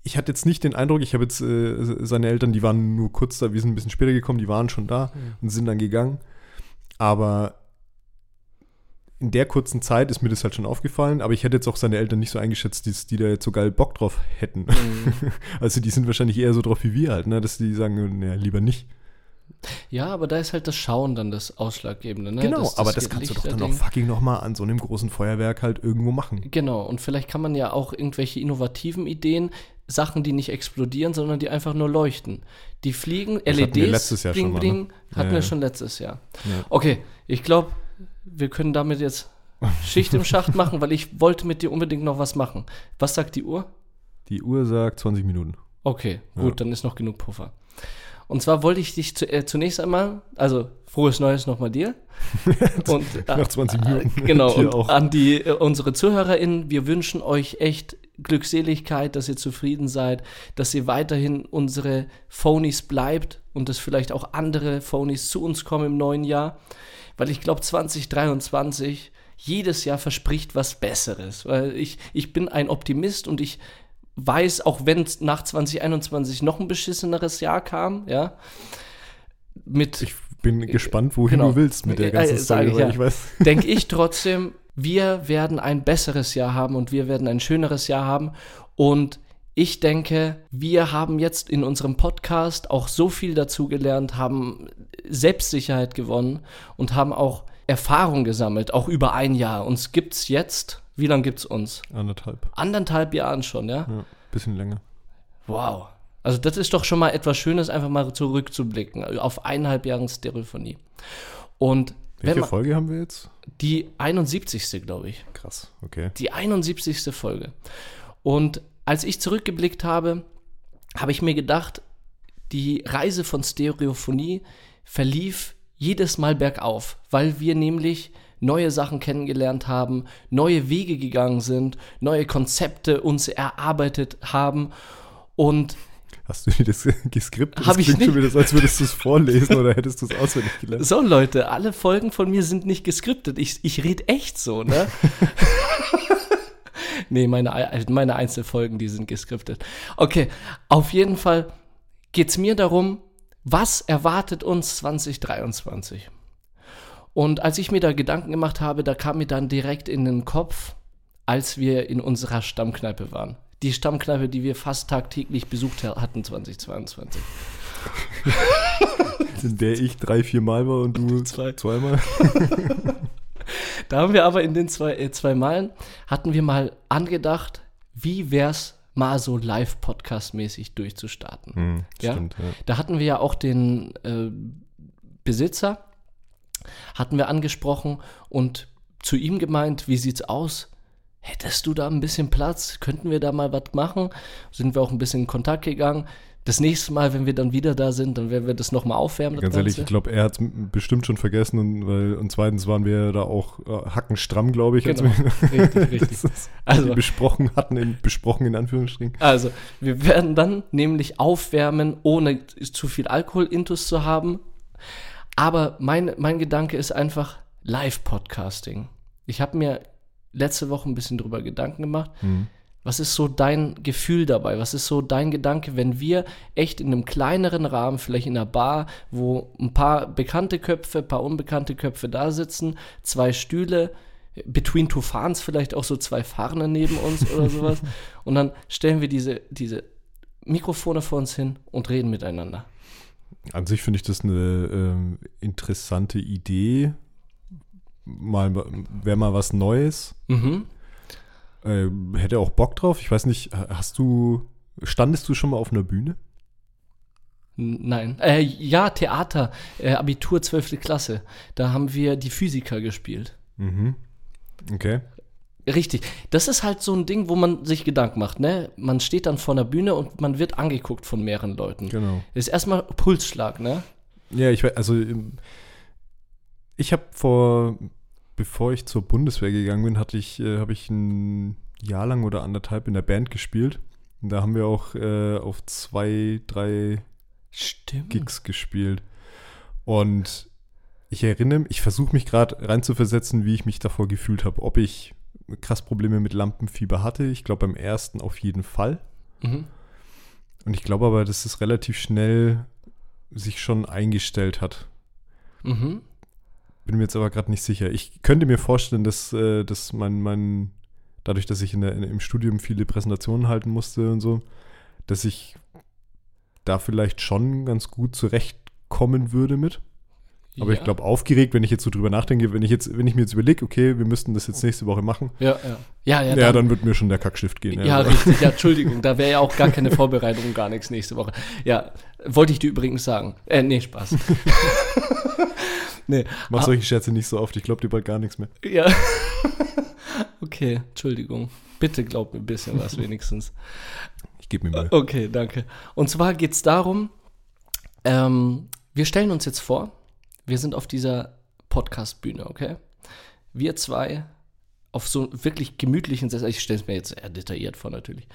ich hatte jetzt nicht den Eindruck, ich habe jetzt äh, seine Eltern, die waren nur kurz da, wir sind ein bisschen später gekommen, die waren schon da und sind dann gegangen. Aber in der kurzen Zeit ist mir das halt schon aufgefallen, aber ich hätte jetzt auch seine Eltern nicht so eingeschätzt, dass die da jetzt so geil Bock drauf hätten. Mhm. Also die sind wahrscheinlich eher so drauf wie wir halt, ne? dass die sagen, naja, lieber nicht. Ja, aber da ist halt das Schauen dann das Ausschlaggebende. Ne? genau, das, aber das kannst du doch dann auch fucking nochmal an so einem großen Feuerwerk halt irgendwo machen. Genau, und vielleicht kann man ja auch irgendwelche innovativen Ideen, Sachen, die nicht explodieren, sondern die einfach nur leuchten. Die fliegen, Das hatten wir LEDs, letztes Jahr bling, schon mal, bling, ne? hatten Ja, wir schon letztes Jahr. Ja. Okay, ich glaube, wir können damit jetzt Schicht im Schacht machen, weil ich wollte mit dir unbedingt noch was machen. Was sagt die Uhr? Die Uhr sagt 20 Minuten. Okay, gut, Ja. dann ist noch genug Puffer. Und zwar wollte ich dich zu, äh, zunächst einmal, also frohes Neues nochmal dir. und, äh, Nach 20 Minuten. Genau, Dir und auch. an die äh, unsere ZuhörerInnen, wir wünschen euch echt Glückseligkeit, dass ihr zufrieden seid, dass ihr weiterhin unsere Phonies bleibt und dass vielleicht auch andere Phonies zu uns kommen im neuen Jahr. Weil ich glaube, 2023 jedes Jahr verspricht was Besseres. Weil ich, ich bin ein Optimist und ich weiß, auch wenn nach 2021 noch ein beschisseneres Jahr kam, ja, mit Ich bin gespannt, wohin genau. du willst mit der Äh, ganzen äh, Story, ich, ja. ich weiß. denke ich trotzdem, wir werden ein besseres Jahr haben und wir werden ein schöneres Jahr haben. Und ich denke, wir haben jetzt in unserem Podcast auch so viel dazugelernt, haben Selbstsicherheit gewonnen und haben auch Erfahrung gesammelt, auch über ein Jahr. Uns gibt es jetzt, wie lange gibt es uns? Anderthalb. Anderthalb Jahren schon, ja? Ja, bisschen länger. Wow. Also das ist doch schon mal etwas Schönes, einfach mal zurückzublicken auf eineinhalb Jahre Stereophonie. Und Welche man, Folge haben wir jetzt? die 71. glaube ich. Krass, okay. Die 71. Folge. Und als ich zurückgeblickt habe, habe ich mir gedacht, die Reise von Stereophonie verlief jedes Mal bergauf, weil wir nämlich neue Sachen kennengelernt haben, neue Wege gegangen sind, neue Konzepte uns erarbeitet haben und Hast du dir das geskriptet? Das ich klingt schon nicht. wieder so, als würdest du es vorlesen oder hättest du es auswendig gelernt. so Leute, alle Folgen von mir sind nicht geskriptet. Ich, ich rede echt so, ne? nee, meine, Ei- meine Einzelfolgen, die sind geskriptet. Okay, auf jeden Fall geht es mir darum, was erwartet uns 2023? Und als ich mir da Gedanken gemacht habe, da kam mir dann direkt in den Kopf, als wir in unserer Stammkneipe waren. Die Stammkneipe, die wir fast tagtäglich besucht ha- hatten 2022. In der ich drei, vier Mal war und du Zwei. zweimal. Da haben wir aber in den zwei, äh, zwei Malen, hatten wir mal angedacht, wie wär's mal so live-podcast-mäßig durchzustarten. Hm, Ja? Stimmt, ja. Da hatten wir ja auch den äh, Besitzer, hatten wir angesprochen und zu ihm gemeint, wie sieht's aus? Hättest du da ein bisschen Platz? Könnten wir da mal was machen? Sind wir auch ein bisschen in Kontakt gegangen. Das nächste Mal, wenn wir dann wieder da sind, dann werden wir das nochmal aufwärmen. Ganz ehrlich, ich glaube, er hat es bestimmt schon vergessen und, weil, und zweitens waren wir da auch äh, hackenstramm, glaube ich, Genau. als wir Richtig, richtig. ist, Also- also, besprochen hatten, in, besprochen in Anführungsstrichen. Also, wir werden dann nämlich aufwärmen, ohne zu viel Alkohol-Intus zu haben. Aber mein, mein Gedanke ist einfach Live-Podcasting. Ich habe mir letzte Woche ein bisschen drüber Gedanken gemacht. Mhm. Was ist so dein Gefühl dabei? Was ist so dein Gedanke, wenn wir echt in einem kleineren Rahmen, vielleicht in einer Bar, wo ein paar bekannte Köpfe, ein paar unbekannte Köpfe da sitzen, zwei Stühle, between two fans vielleicht auch so zwei Fahrer neben uns oder sowas. Und dann stellen wir diese, diese Mikrofone vor uns hin und reden miteinander. An sich finde ich das eine ähm, interessante Idee. Mal wäre mal was Neues. Mhm. Äh, hätte auch Bock drauf. Ich weiß nicht, hast du, standest du schon mal auf einer Bühne? Nein. Äh, ja, Theater, äh, Abitur 12. Klasse. Da haben wir die Physiker gespielt. Mhm. Okay. Richtig. Das ist halt so ein Ding, wo man sich Gedanken macht, ne? Man steht dann vor einer Bühne und man wird angeguckt von mehreren Leuten. Genau. Ist erstmal Pulsschlag, ne? Ja, ich weiß, also ähm, ich habe vor, bevor ich zur Bundeswehr gegangen bin, hatte ich, äh, habe ich ein Jahr lang oder anderthalb in der Band gespielt. Und da haben wir auch äh, auf zwei, drei Stimmt. Gigs gespielt. Und ich erinnere, ich versuche mich gerade reinzuversetzen, wie ich mich davor gefühlt habe. Ob ich krass Probleme mit Lampenfieber hatte. Ich glaube beim ersten auf jeden Fall. Mhm. Und ich glaube aber, dass es relativ schnell sich schon eingestellt hat. Mhm. Bin mir jetzt aber gerade nicht sicher. Ich könnte mir vorstellen, dass, äh, dass mein, mein, dadurch, dass ich in der, in, im Studium viele Präsentationen halten musste und so, dass ich da vielleicht schon ganz gut zurechtkommen würde mit. Aber ich Ja. glaube, aufgeregt, wenn ich jetzt so drüber nachdenke, wenn ich jetzt, wenn ich mir jetzt überlege, okay, wir müssten das jetzt nächste Woche machen, Ja, ja. Ja, ja, ja, dann, dann wird mir schon der Kackstift gehen. ja, Also, richtig. Ja, Entschuldigung, da wäre ja auch gar keine Vorbereitung, gar nichts nächste Woche. Ja, wollte ich dir übrigens sagen. Äh, nee, Spaß. nee. Mach Ah, solche Scherze nicht so oft, ich glaube dir bald gar nichts mehr. Ja. okay, Entschuldigung. Bitte glaub mir ein bisschen was wenigstens. Ich gebe mir Mühe. Okay, danke. Und zwar geht es darum, ähm, wir stellen uns jetzt vor, wir sind auf dieser Podcast-Bühne, okay? Wir zwei auf so wirklich gemütlichen Sessel, ich stelle es mir jetzt eher detailliert vor natürlich.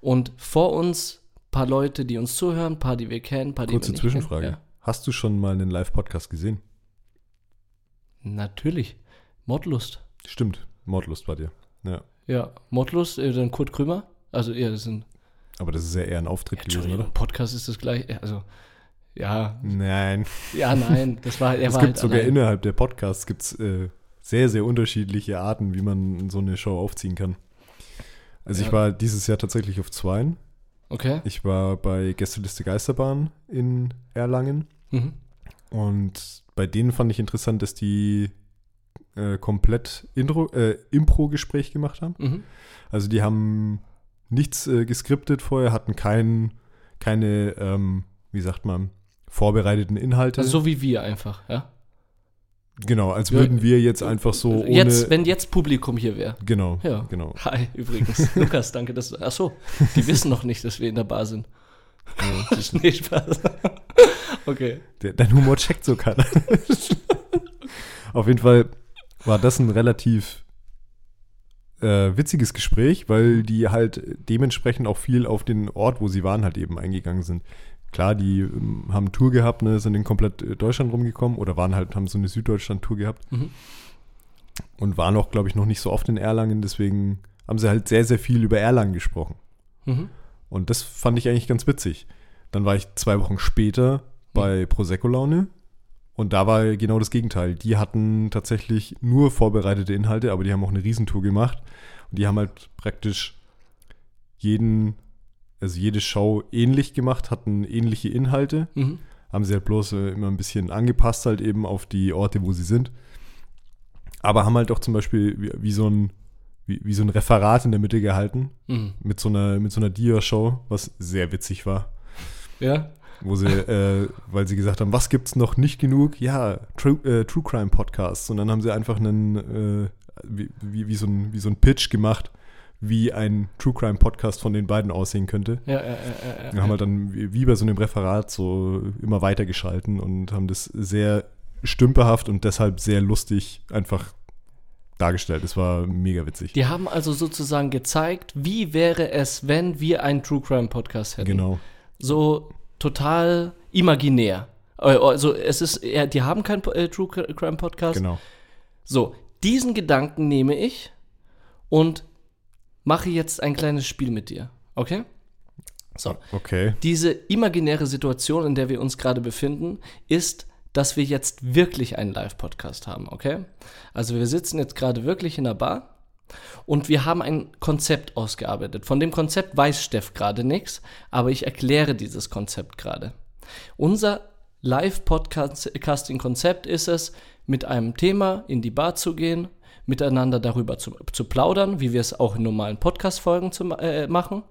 Und vor uns ein paar Leute, die uns zuhören, ein paar, die wir kennen, ein paar, die Kurze wir nicht Zwischenfrage. kennen. Hast du schon mal einen Live-Podcast gesehen? Ja, natürlich. Mordlust. Stimmt, Mordlust war dir. Ja. Ja, Mordlust, äh, dann Kurt Krümmer. Also, ja, das sind Aber das ist ja eher ein Auftritt gewesen, oder? Podcast ist das gleiche. Also, ja, Nein. ja, nein, das war, er es war gibt halt sogar allein. innerhalb der Podcasts gibt's, äh, sehr, sehr unterschiedliche Arten, wie man so eine Show aufziehen kann. Also Ja. ich war dieses Jahr tatsächlich auf zweien. Okay. Ich war bei Gästeliste Geisterbahn in Erlangen. Mhm. Und bei denen fand ich interessant, dass die äh, komplett Intro, äh, Impro-Gespräch gemacht haben. Mhm. Also die haben nichts äh, geskriptet vorher, hatten kein, keine, ähm, wie sagt man, vorbereiteten Inhalte. Also so wie wir einfach, ja. genau, als würden wir jetzt einfach so ohne. jetzt, wenn jetzt Publikum hier wäre. genau, Ja. genau. Hi, übrigens. Lukas, danke, dass du. Achso, die wissen noch nicht, dass wir in der Bar sind. Das ist nicht Spaß. Okay. Der, dein Humor checkt so keiner. Auf jeden Fall war das ein relativ äh, witziges Gespräch, weil die halt dementsprechend auch viel auf den Ort, wo sie waren, halt eben eingegangen sind. Klar, die ähm, haben eine Tour gehabt, ne, sind in komplett äh, Deutschland rumgekommen oder waren halt, haben so eine Süddeutschland-Tour gehabt Mhm. und waren auch, glaube ich, noch nicht so oft in Erlangen, deswegen haben sie halt sehr, sehr viel über Erlangen gesprochen. Mhm. Und das fand ich eigentlich ganz witzig. Dann war ich zwei Wochen später bei Prosecco Laune und da war genau das Gegenteil. Die hatten tatsächlich nur vorbereitete Inhalte, aber die haben auch eine Riesentour gemacht und die haben halt praktisch jeden, also jede Show ähnlich gemacht, hatten ähnliche Inhalte, Mhm. haben sie halt bloß äh, immer ein bisschen angepasst halt eben auf die Orte, wo sie sind. Aber haben halt auch zum Beispiel wie, wie so ein wie, wie so ein Referat in der Mitte gehalten Mhm. mit so einer, mit so einer Dia-Show, was sehr witzig war. Ja. Wo sie, äh, weil sie gesagt haben, was gibt's noch nicht genug? Ja, True, äh, True Crime Podcasts. Und dann haben sie einfach einen, äh, wie, wie, wie, so ein, wie so ein Pitch gemacht, wie ein True Crime Podcast von den beiden aussehen könnte. Ja, ja, ja, ja, Wir haben halt dann wie bei so einem Referat so immer weiter geschalten und haben das sehr stümperhaft und deshalb sehr lustig einfach dargestellt. Es war mega witzig. Die haben also sozusagen gezeigt, wie wäre es, wenn wir einen True Crime Podcast hätten. Genau. So total imaginär. Äh, Also es ist, ja, die haben keinen äh, True Crime Podcast. Genau. So, diesen Gedanken nehme ich und mache jetzt ein kleines Spiel mit dir. Okay? So. Okay. Diese imaginäre Situation, in der wir uns gerade befinden, ist, dass wir jetzt wirklich einen Live-Podcast haben, okay? Also wir sitzen jetzt gerade wirklich in der Bar und wir haben ein Konzept ausgearbeitet. Von dem Konzept weiß Steff gerade nichts, aber ich erkläre dieses Konzept gerade. Unser Live-Podcasting-Konzept ist es, mit einem Thema in die Bar zu gehen, miteinander darüber zu, zu plaudern, wie wir es auch in normalen Podcast-Folgen äh, machen.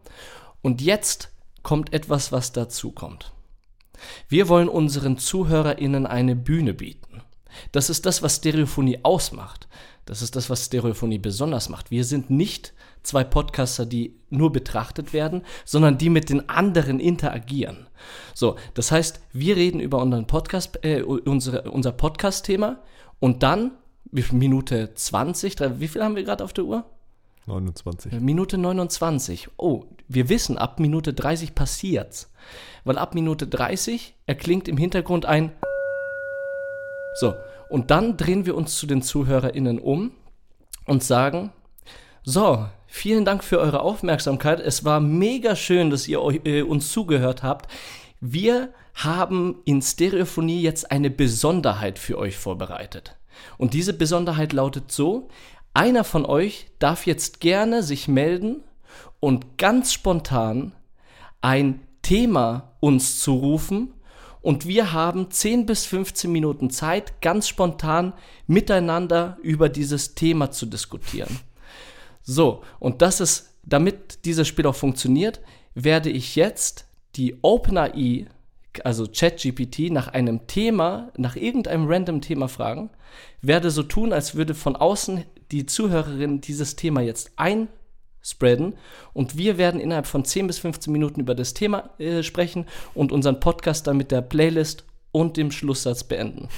Und jetzt kommt etwas, was dazu kommt. Wir wollen unseren ZuhörerInnen eine Bühne bieten. Das ist das, was Stereophonie ausmacht. Das ist das, was Stereophonie besonders macht. Wir sind nicht zwei Podcaster, die nur betrachtet werden, sondern die mit den anderen interagieren. So, das heißt, wir reden über unseren Podcast, äh, unsere, unser Podcast-Thema und dann Minute 20, wie viel haben wir gerade auf der Uhr? 29. Minute 29. Oh, wir wissen, ab Minute 30 passiert's. Weil ab Minute 30 erklingt im Hintergrund ein So, und dann drehen wir uns zu den ZuhörerInnen um und sagen, so, vielen Dank für eure Aufmerksamkeit. Es war mega schön, dass ihr äh, uns zugehört habt. Wir haben in Stereophonie jetzt eine Besonderheit für euch vorbereitet. Und diese Besonderheit lautet so, einer von euch darf jetzt gerne sich melden und ganz spontan ein Thema uns zurufen und wir haben 10 bis 15 Minuten Zeit, ganz spontan miteinander über dieses Thema zu diskutieren. So, und das ist, damit dieses Spiel auch funktioniert, werde ich jetzt die OpenAI, also ChatGPT, nach einem Thema, nach irgendeinem random Thema fragen, werde so tun, als würde von außen die Zuhörerin dieses Thema jetzt einspreaden und wir werden innerhalb von 10 bis 15 Minuten über das Thema äh, sprechen und unseren Podcast dann mit der Playlist und dem Schlusssatz beenden.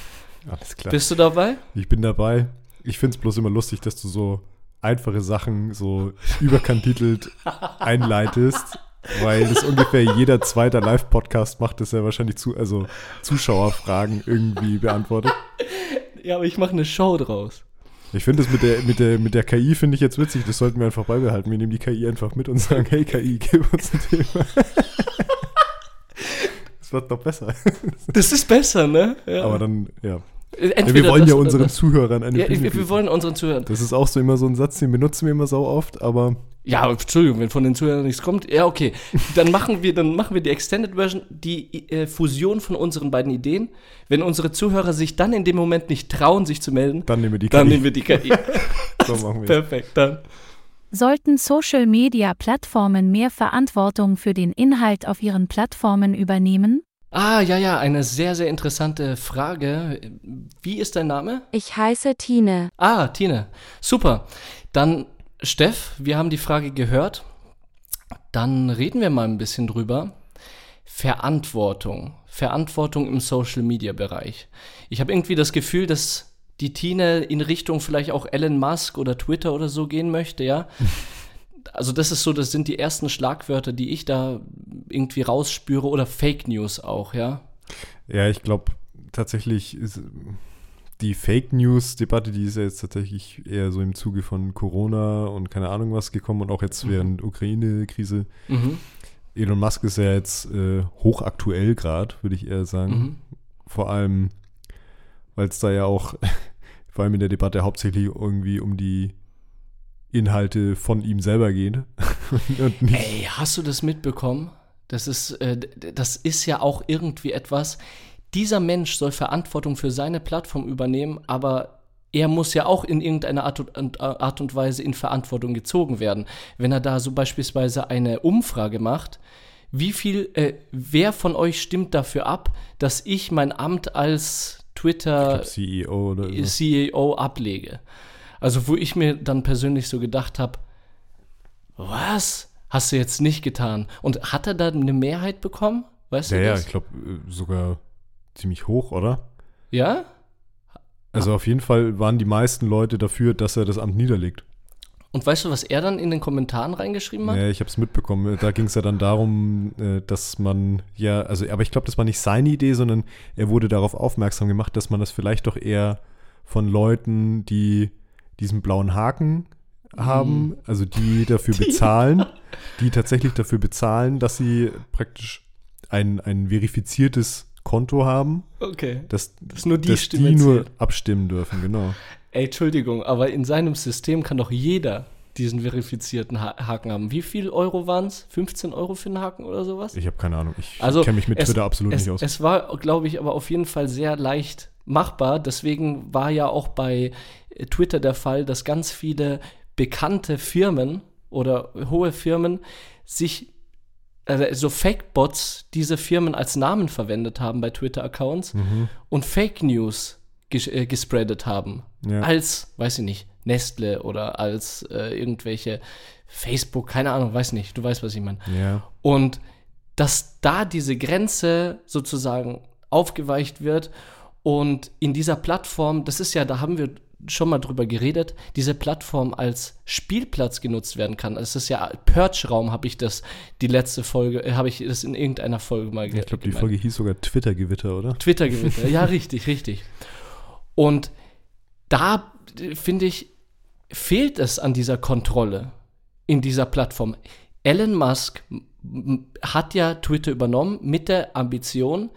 Alles klar. Bist du dabei? Ich bin dabei. Ich finde es bloß immer lustig, dass du so einfache Sachen so überkantitelt einleitest, weil das ungefähr jeder zweite Live-Podcast macht, dass er wahrscheinlich zu, also Zuschauerfragen irgendwie beantwortet. Ja, aber ich mache eine Show draus. Ich finde das mit der, mit, der, mit der KI finde ich jetzt witzig, das sollten wir einfach beibehalten. Wir nehmen die KI einfach mit und sagen, hey KI, gib uns ein Thema. das wird doch besser. Das ist besser, ne? Ja. Aber dann, ja. Ja wir wollen ja unseren Zuhörern eine ja, wir, wir wollen unseren Zuhörern. Das ist auch so immer so ein Satz, den benutzen wir immer so oft, aber ja, Entschuldigung, wenn von den Zuhörern nichts kommt. Ja, okay. Dann machen wir, dann machen wir die Extended Version, die äh, Fusion von unseren beiden Ideen. Wenn unsere Zuhörer sich dann in dem Moment nicht trauen, sich zu melden, dann nehmen wir die KI. Dann nehmen wir die KI. so machen wir Perfekt, dann. Sollten Social-Media-Plattformen mehr Verantwortung für den Inhalt auf ihren Plattformen übernehmen? Ah, ja, ja, eine sehr, sehr interessante Frage. Wie ist dein Name? Ich heiße Tine. Ah, Tine. Super. Dann Steff, wir haben die Frage gehört. Dann reden wir mal ein bisschen drüber. Verantwortung. Verantwortung im Social-Media-Bereich. Ich habe irgendwie das Gefühl, dass die Tine in Richtung vielleicht auch Elon Musk oder Twitter oder so gehen möchte, ja. Also das ist so, das sind die ersten Schlagwörter, die ich da irgendwie rausspüre oder Fake News auch, ja. Ja, ich glaube tatsächlich ist, die Fake News-Debatte, die ist ja jetzt tatsächlich eher so im Zuge von Corona und keine Ahnung was gekommen und auch jetzt mhm. während Ukraine-Krise. Mhm. Elon Musk ist ja jetzt äh, hochaktuell gerade, würde ich eher sagen. Mhm. Vor allem, weil es da ja auch, vor allem in der Debatte hauptsächlich irgendwie um die Inhalte von ihm selber geht. Ey, hast du das mitbekommen? Das ist, äh, das ist ja auch irgendwie etwas, dieser Mensch soll Verantwortung für seine Plattform übernehmen, aber er muss ja auch in irgendeiner Art und, Art und Weise in Verantwortung gezogen werden. Wenn er da so beispielsweise eine Umfrage macht, wie viel, äh, wer von euch stimmt dafür ab, dass ich mein Amt als Twitter CEO, oder so. CEO ablege? Also, wo ich mir dann persönlich so gedacht habe, was? Hast du jetzt nicht getan? Und hat er da eine Mehrheit bekommen? Weißt ja, du das? Ja, ich glaube äh, sogar ziemlich hoch, oder? Ja? Also auf jeden Fall waren die meisten Leute dafür, dass er das Amt niederlegt. Und weißt du, was er dann in den Kommentaren reingeschrieben hat? Ja, ich habe es mitbekommen. Da ging es ja dann darum, äh, dass man ja, also, aber ich glaube, das war nicht seine Idee, sondern er wurde darauf aufmerksam gemacht, dass man das vielleicht doch eher von Leuten, die diesen blauen Haken haben, also die dafür bezahlen, die tatsächlich dafür bezahlen, dass sie praktisch ein, ein verifiziertes Konto haben, Okay. dass, Dass nur die dass Stimme die nur abstimmen dürfen, genau. Ey, Entschuldigung, aber in seinem System kann doch jeder diesen verifizierten ha Haken haben. Wie viel Euro waren es? 15 Euro für einen Haken oder sowas? Ich habe keine Ahnung, ich Also, kenne mich mit es- Twitter absolut es, nicht aus. Es war, glaube ich, aber auf jeden Fall sehr leicht machbar. Deswegen war ja auch bei Twitter der Fall, dass ganz viele bekannte Firmen oder hohe Firmen sich äh, so Fake-Bots diese Firmen als Namen verwendet haben bei Twitter-Accounts Mhm. und Fake News ges äh, gespreadet haben. Ja. Als, weiß ich nicht, Nestle oder als äh, irgendwelche Facebook, keine Ahnung, weiß nicht, du weißt, was ich meine. ja. Und dass da diese Grenze sozusagen aufgeweicht wird und in dieser Plattform, das ist ja, da haben wir schon mal drüber geredet, diese Plattform als Spielplatz genutzt werden kann. Es ist ja Purge-Raum, habe ich das, die letzte Folge, äh, habe ich das in irgendeiner Folge mal ge- Ich glaube, die. Folge hieß sogar Twitter-Gewitter, oder? Twitter-Gewitter. ja, richtig, richtig. Und da, äh, finde ich, fehlt es an dieser Kontrolle in dieser Plattform. Elon Musk hat ja Twitter übernommen mit der Ambition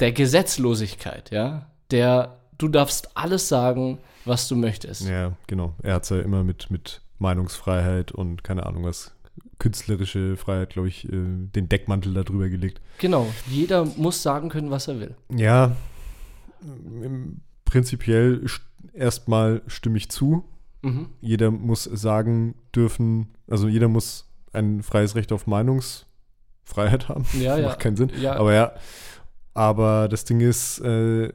der Gesetzlosigkeit, ja, der du darfst alles sagen, was du möchtest. Ja, genau. Er hat es ja immer mit, mit Meinungsfreiheit und keine Ahnung was, künstlerische Freiheit, glaube ich, äh, den Deckmantel darüber gelegt. Genau, jeder muss sagen können, was er will. Ja, prinzipiell st- erstmal stimme ich zu. Mhm. Jeder muss sagen dürfen, also jeder muss ein freies Recht auf Meinungsfreiheit haben. Ja, ja. Macht keinen Sinn. Ja. Aber ja, aber das Ding ist, äh,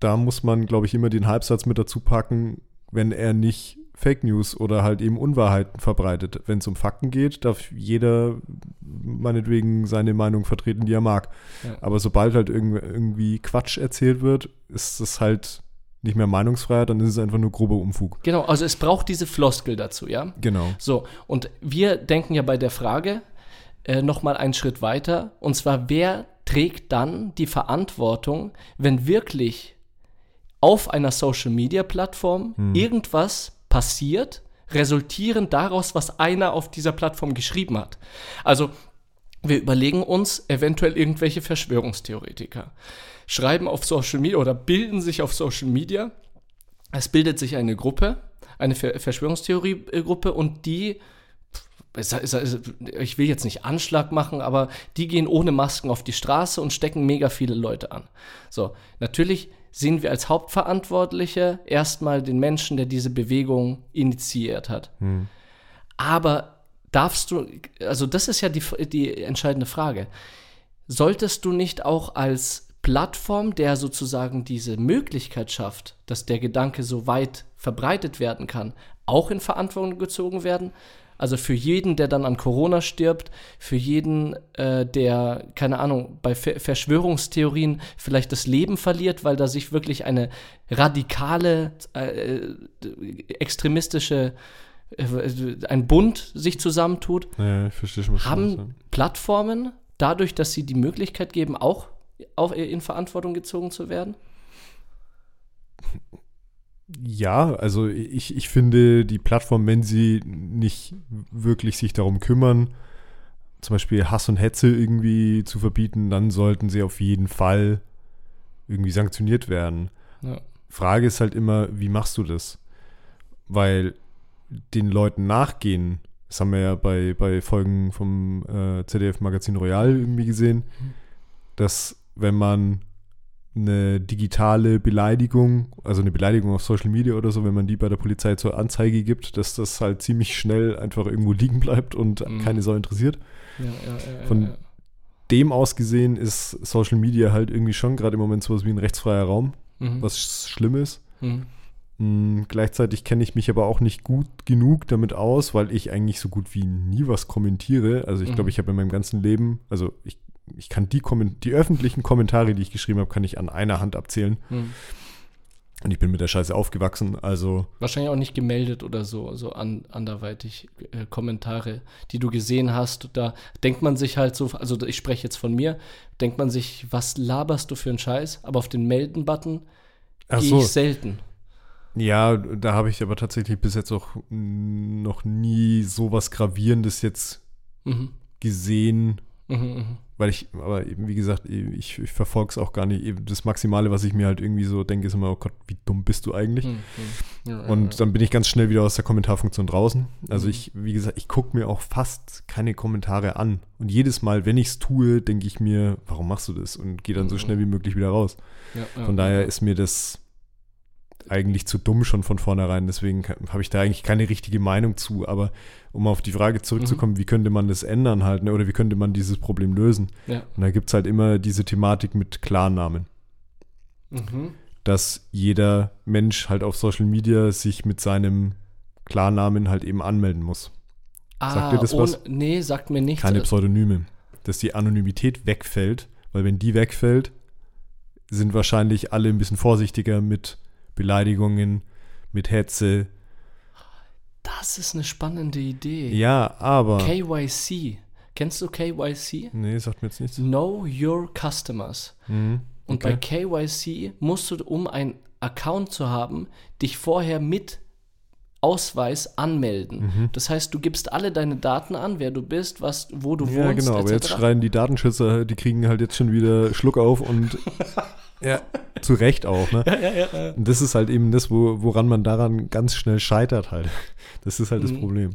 da muss man, glaube ich, immer den Halbsatz mit dazu packen, wenn er nicht Fake News oder halt eben Unwahrheiten verbreitet. Wenn es um Fakten geht, darf jeder meinetwegen seine Meinung vertreten, die er mag. Ja. Aber sobald halt irgend- irgendwie Quatsch erzählt wird, ist es halt nicht mehr Meinungsfreiheit, dann ist es einfach nur grober Unfug. Genau, also es braucht diese Floskel dazu, ja. Genau. So, und wir denken ja bei der Frage äh, nochmal einen Schritt weiter. Und zwar, wer trägt dann die Verantwortung, wenn wirklich auf einer Social-Media-Plattform irgendwas passiert, resultierend daraus, was einer auf dieser Plattform geschrieben hat. Also, wir überlegen uns eventuell irgendwelche Verschwörungstheoretiker, schreiben auf Social Media oder bilden sich auf Social Media. Es bildet sich eine Gruppe, eine Ver Verschwörungstheorie-Gruppe und die, ich will jetzt nicht Anschlag machen, aber die gehen ohne Masken auf die Straße und stecken mega viele Leute an. So, natürlich sehen wir als Hauptverantwortliche erstmal den Menschen, der diese Bewegung initiiert hat. Aber darfst du, also das ist ja die, die entscheidende Frage. Solltest du nicht auch als Plattform, der sozusagen diese Möglichkeit schafft, dass der Gedanke so weit verbreitet werden kann, auch in Verantwortung gezogen werden? Also für jeden, der dann an Corona stirbt, für jeden, äh, der, keine Ahnung, bei Ver Verschwörungstheorien vielleicht das Leben verliert, weil da sich wirklich eine radikale, äh, extremistische, äh, ein Bund sich zusammentut, Ja, ich verstehe schon, haben meinst, Plattformen dadurch, dass sie die Möglichkeit geben, auch auch in Verantwortung gezogen zu werden? Ja, also ich, ich finde, die Plattform, wenn sie nicht wirklich sich darum kümmern, zum Beispiel Hass und Hetze irgendwie zu verbieten, dann sollten sie auf jeden Fall irgendwie sanktioniert werden. Ja. Frage ist halt immer, wie machst du das? Weil den Leuten nachgehen, das haben wir ja bei, bei Folgen vom äh, ZDF-Magazin Royal irgendwie gesehen, dass wenn man eine digitale Beleidigung, also eine Beleidigung auf Social Media oder so, wenn man die bei der Polizei zur Anzeige gibt, dass das halt ziemlich schnell einfach irgendwo liegen bleibt und Mhm. keine Sau interessiert. Ja, ja, ja, Von-. Dem aus gesehen ist Social Media halt irgendwie schon gerade im Moment sowas wie ein rechtsfreier Raum, Mhm. was schlimm ist. Mhm. Mm, Gleichzeitig kenne ich mich aber auch nicht gut genug damit aus, weil ich eigentlich so gut wie nie was kommentiere. Also ich Mhm. glaube, ich habe in meinem ganzen Leben, also ich, ich kann die, die öffentlichen Kommentare, die ich geschrieben habe, kann ich an einer Hand abzählen. Mhm. Und ich bin mit der Scheiße aufgewachsen. Also Wahrscheinlich auch nicht gemeldet oder so, so an, anderweitig äh, Kommentare, die du gesehen hast. Da denkt man sich halt so, also ich spreche jetzt von mir, denkt man sich, was laberst du für einen Scheiß? Aber auf den Melden-Button gehe so, ich selten. Ja, da habe ich aber tatsächlich bis jetzt auch noch nie so was Gravierendes jetzt Mhm. gesehen, Mhm, mhm. Weil ich, aber eben, wie gesagt, ich, ich verfolge es auch gar nicht. Das Maximale, was ich mir halt irgendwie so denke, ist immer, oh Gott, wie dumm bist du eigentlich? Mhm, mhm. Ja, Und ja. dann bin ich ganz schnell wieder aus der Kommentarfunktion draußen. Also Mhm. ich, wie gesagt, ich gucke mir auch fast keine Kommentare an. Und jedes Mal, wenn ich es tue, denke ich mir, warum machst du das? Und gehe dann so Mhm. schnell wie möglich wieder raus. ja. Von daher ist mir das eigentlich zu dumm schon von vornherein. Deswegen habe ich da eigentlich keine richtige Meinung zu. Aber um auf die Frage zurückzukommen, Mhm. wie könnte man das ändern halt, ne? oder wie könnte man dieses Problem lösen? ja. Und da gibt es halt immer diese Thematik mit Klarnamen. Mhm. dass jeder Mensch halt auf Social Media sich mit seinem Klarnamen halt eben anmelden muss. Sagt dir das ohne, was? Nee, sagt mir nichts. Keine Pseudonyme. Dass die Anonymität wegfällt, weil wenn die wegfällt, sind wahrscheinlich alle ein bisschen vorsichtiger mit Beleidigungen, mit Hetze. Das ist eine spannende Idee. Ja, aber. KYC. Kennst du KYC? Nee, sagt mir jetzt nichts. Know Your Customers. Mhm. Und Okay. bei KYC musst du, um einen Account zu haben, dich vorher mit Ausweis anmelden. Mhm. Das heißt, du gibst alle deine Daten an, wer du bist, was, wo du Ja, wohnst, genau, aber jetzt etc. schreien die Datenschützer, die kriegen halt jetzt schon wieder Schluck auf und ja, zu Recht auch, ne? Ja, ja, ja. Und das ist halt eben das, wo, woran man daran ganz schnell scheitert halt. Das ist halt das Mhm. Problem.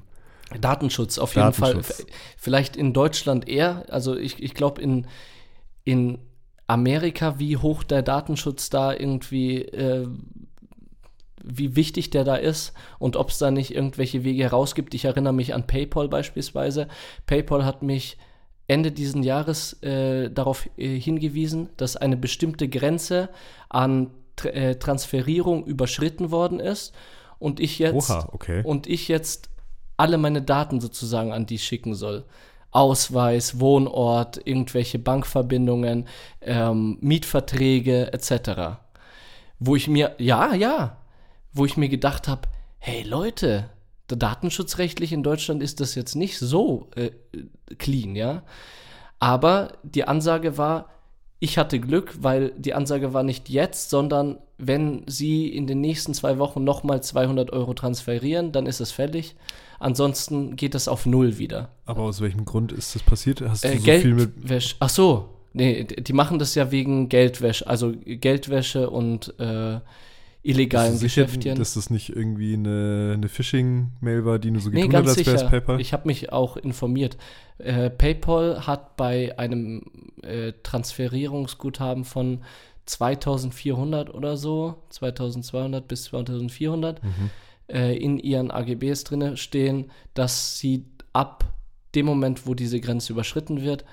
Datenschutz auf jeden Fall. Datenschutz. V- Vielleicht in Deutschland eher. Also ich, ich glaube in, in Amerika, wie hoch der Datenschutz da irgendwie, äh, wie wichtig der da ist und ob es da nicht irgendwelche Wege herausgibt. Ich erinnere mich an PayPal beispielsweise. PayPal hat mich Ende diesen Jahres äh, darauf äh, hingewiesen, dass eine bestimmte Grenze an Tr äh, Transferierung überschritten worden ist und ich jetzt Oha, okay. und ich jetzt alle meine Daten sozusagen an die schicken soll. Ausweis, Wohnort, irgendwelche Bankverbindungen, ähm, Mietverträge etc. Wo ich mir, ja, ja, wo ich mir gedacht habe, hey Leute, datenschutzrechtlich in Deutschland ist das jetzt nicht so äh, clean, ja. Aber die Ansage war, ich hatte Glück, weil die Ansage war nicht jetzt, sondern wenn Sie in den nächsten zwei Wochen nochmal 200 Euro transferieren, dann ist es fällig. Ansonsten geht es auf Null wieder. Aber aus welchem Grund ist das passiert? Hast du Äh, so viel mit. Geldwäsche. Ach so, nee, die machen das ja wegen Geldwäsche, also Geldwäsche und äh, illegalen sicher, Geschäftchen. dass das nicht irgendwie eine, eine Phishing-Mail war, die nur so Nee, getan hat, als wäre es. PayPal? Ich habe mich auch informiert. Äh, PayPal hat bei einem äh, Transferierungsguthaben von 2400 oder so, 2200 bis 2400, Mhm. äh, in ihren AGBs drinne stehen, dass sie ab dem Moment, wo diese Grenze überschritten wird,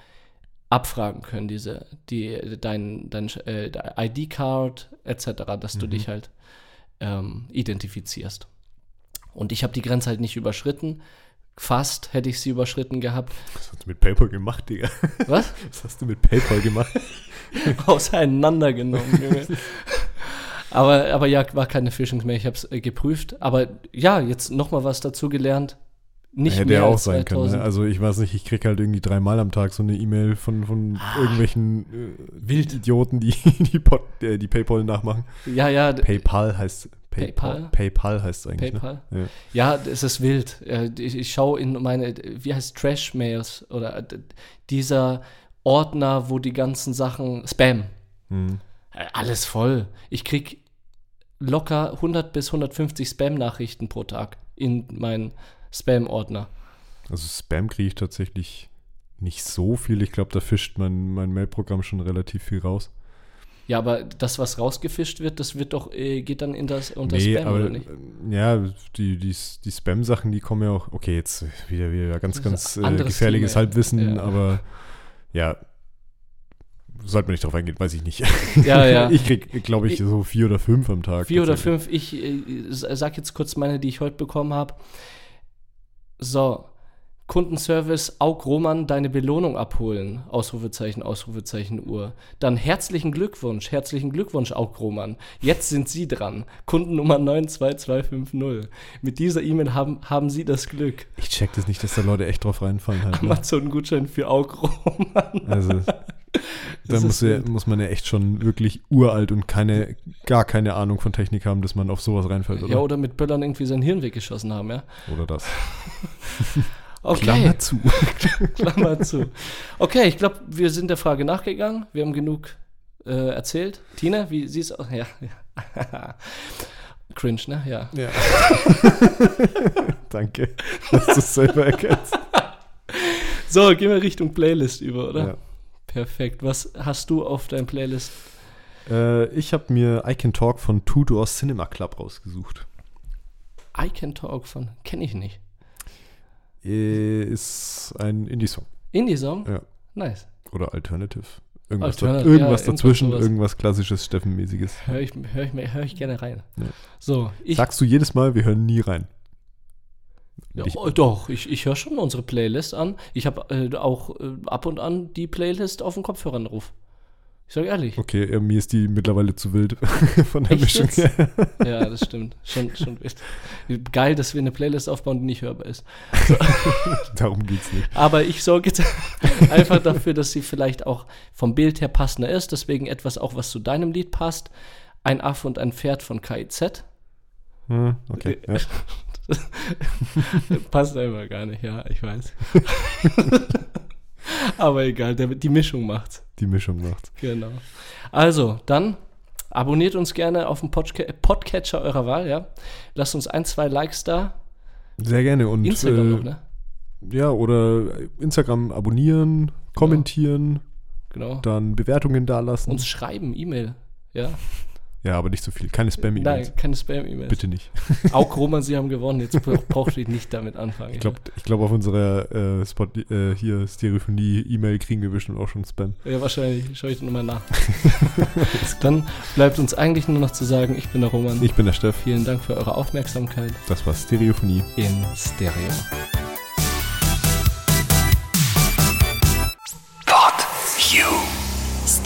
abfragen können, diese, die, dein, dein äh, ID-Card etc., dass du Mhm. dich halt ähm, identifizierst. Und ich habe die Grenze halt nicht überschritten. Fast hätte ich sie überschritten gehabt. Was hast du mit PayPal gemacht, Digga? Was? Was hast du mit PayPal gemacht? Auseinandergenommen, Junge. aber, aber ja, war keine Phishing mehr. Ich habe es äh, geprüft. Aber ja, jetzt nochmal was dazu gelernt. Nicht Hätte mehr ja auch sein können. Ne? 2000. Also ich weiß nicht, ich krieg halt irgendwie dreimal am Tag so eine E-Mail von, von irgendwelchen äh, Idioten, die die, Pod, äh, die PayPal nachmachen. Ja, ja, PayPal heißt PayPal? PayPal heißt es eigentlich. PayPal. Ne? Ja. Ja, es ist wild. Äh, Ich, ich schaue in meine, wie heißt Trash-Mails oder äh, dieser Ordner, wo die ganzen Sachen, Spam, Hm. Alles voll. Ich krieg locker 100 bis 150 Spam-Nachrichten pro Tag in meinen Spam-Ordner. Also Spam kriege ich tatsächlich nicht so viel. Ich glaube, da fischt mein, mein Mailprogramm schon relativ viel raus. Ja, aber das, was rausgefischt wird, das wird doch, äh, geht dann in das, unter nee, Spam, aber oder nicht? äh, ja, die, die, die Spam-Sachen, die kommen ja auch, okay, jetzt wieder, wieder ganz, ganz äh, gefährliches Thema. Halbwissen, Ja. aber ja, sollte man nicht drauf eingehen, weiß ich nicht. Ja, ja. ich krieg, glaube ich, so vier oder fünf am Tag. Vier oder fünf. Ich äh, sag jetzt kurz meine, die ich heute bekommen habe. So. Kundenservice Aug Roman deine Belohnung abholen. Ausrufezeichen, Ausrufezeichen Uhr. Dann herzlichen Glückwunsch, herzlichen Glückwunsch Aug Roman. Jetzt sind Sie dran. Kundennummer 92250. Mit dieser E-Mail haben, haben Sie das Glück. Ich check das nicht, dass da Leute echt drauf reinfallen halt. Ne? Amazon-Gutschein für Aug Roman. Also, Da muss, ja, muss man ja echt schon wirklich uralt und keine, gar keine Ahnung von Technik haben, dass man auf sowas reinfällt, oder? Ja, oder mit Böllern irgendwie sein Hirn weggeschossen haben, ja. Oder das. Okay, Klammer zu. Klammer zu. Okay, ich glaube, wir sind der Frage nachgegangen. Wir haben genug äh, erzählt. Tina, wie siehst du aus? Ja, ja. Cringe, ne? Ja. Ja. Danke, dass du es selber erkennst. So, gehen wir Richtung Playlist über, oder? Ja. Perfekt. Was hast du auf deinem Playlist? Äh, ich habe mir I Can Talk von Two Door Cinema Club rausgesucht. I Can Talk von, kenne ich nicht. Äh, Ist ein Indie-Song Indie-Song? Ja. Nice. oder Alternative. Irgendwas, Alternative, da, irgendwas ja, dazwischen, irgendwas klassisches Steffen-mäßiges. Hör ich, hör, ich, hör ich gerne rein. Ja. So, ich. Sagst du jedes Mal, wir hören nie rein. Ja, ich- oh, doch, ich, ich höre schon unsere Playlist an. Ich habe äh, auch äh, ab und an die Playlist auf dem Kopfhörern drauf. Ich sage ehrlich. Okay, äh, mir ist die mittlerweile zu wild von der Echt Mischung jetzt? her. Ja, das stimmt. Schon, schon wild. Geil, dass wir eine Playlist aufbauen, die nicht hörbar ist. Darum geht's nicht. Aber ich sorge jetzt einfach dafür, dass sie vielleicht auch vom Bild her passender ist. Deswegen etwas auch, was zu deinem Lied passt. Ein Affe und ein Pferd von KIZ. Hm, okay, ja. Passt einfach gar nicht, ja, ich weiß. Aber egal, der, die Mischung macht's. Die Mischung macht. Genau. Also, dann abonniert uns gerne auf dem Podca Podcatcher eurer Wahl, ja. Lasst uns ein, zwei Likes da. Sehr gerne. Und Instagram äh, noch, ne? ja, oder Instagram abonnieren, kommentieren, Genau. dann Bewertungen dalassen. Uns schreiben, E-Mail. Ja. Ja, aber nicht so viel. Keine Nein, Spam-E-Mails. keine Spam-E-Mails. Bitte nicht. Auch Roman, Sie haben gewonnen. Jetzt bra- braucht ihr nicht damit anfangen. Ich glaube, ich glaub, auf unserer äh, Spot, äh, hier Stereophonie-E-Mail kriegen wir bestimmt auch schon Spam. Ja, wahrscheinlich. Schaue ich nochmal nach. Dann bleibt uns eigentlich nur noch zu sagen, ich bin der Roman. Ich bin der Steff. Vielen Dank für eure Aufmerksamkeit Das war Stereophonie. in Stereo.